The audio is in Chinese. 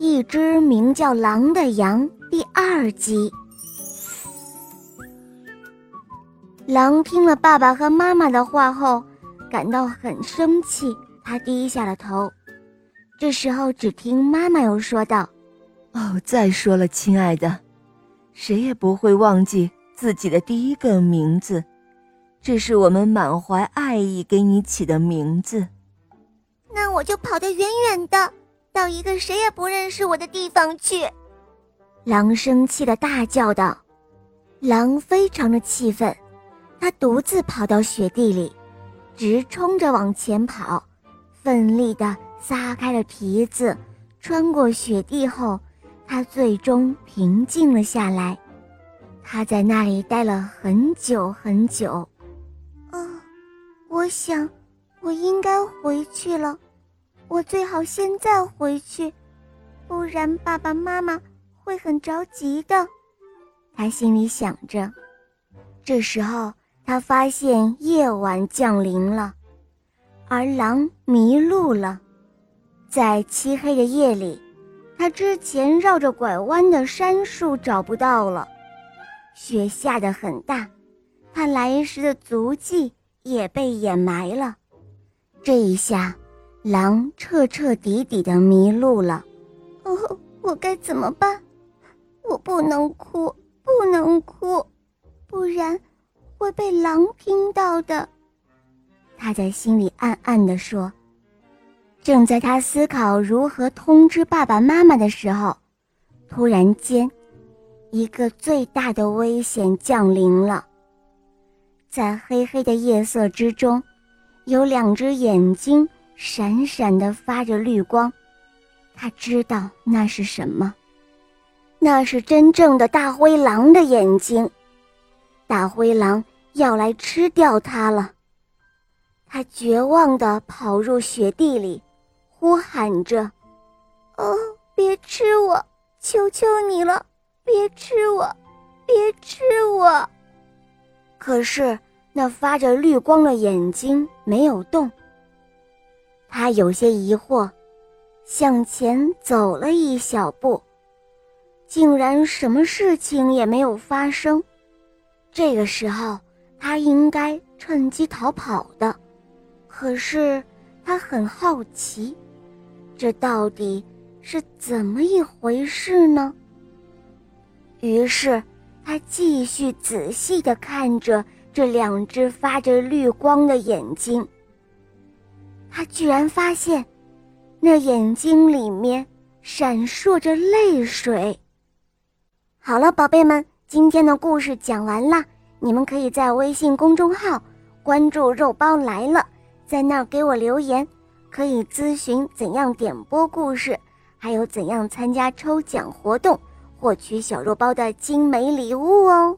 一只名叫狼的羊第二集。狼听了爸爸和妈妈的话后，感到很生气，他低下了头。这时候，只听妈妈又说道：“哦，再说了，亲爱的，谁也不会忘记自己的第一个名字，这是我们满怀爱意给你起的名字。那我就跑得远远的。”到一个谁也不认识我的地方去！狼生气的大叫道：“狼非常的气愤，他独自跑到雪地里，直冲着往前跑，奋力的撒开了蹄子，穿过雪地后，他最终平静了下来。他在那里待了很久很久。啊，我想，我应该回去了。”我最好现在回去，不然爸爸妈妈会很着急的。他心里想着。这时候，他发现夜晚降临了，而狼迷路了。在漆黑的夜里，他之前绕着拐弯的杉树找不到了。雪下得很大，他来时的足迹也被掩埋了。这一下。狼彻彻底底的迷路了，哦，我该怎么办？我不能哭，不能哭，不然会被狼听到的。他在心里暗暗地说。正在他思考如何通知爸爸妈妈的时候，突然间，一个最大的危险降临了。在黑黑的夜色之中，有两只眼睛。闪闪的发着绿光，他知道那是什么，那是真正的大灰狼的眼睛，大灰狼要来吃掉它了。他绝望地跑入雪地里，呼喊着：“哦，别吃我，求求你了，别吃我，别吃我！”可是那发着绿光的眼睛没有动。他有些疑惑，向前走了一小步，竟然什么事情也没有发生。这个时候，他应该趁机逃跑的，可是他很好奇，这到底是怎么一回事呢？于是，他继续仔细地看着这两只发着绿光的眼睛。他居然发现，那眼睛里面闪烁着泪水。好了，宝贝们，今天的故事讲完了。你们可以在微信公众号关注“肉包来了”，在那儿给我留言，可以咨询怎样点播故事，还有怎样参加抽奖活动，获取小肉包的精美礼物哦。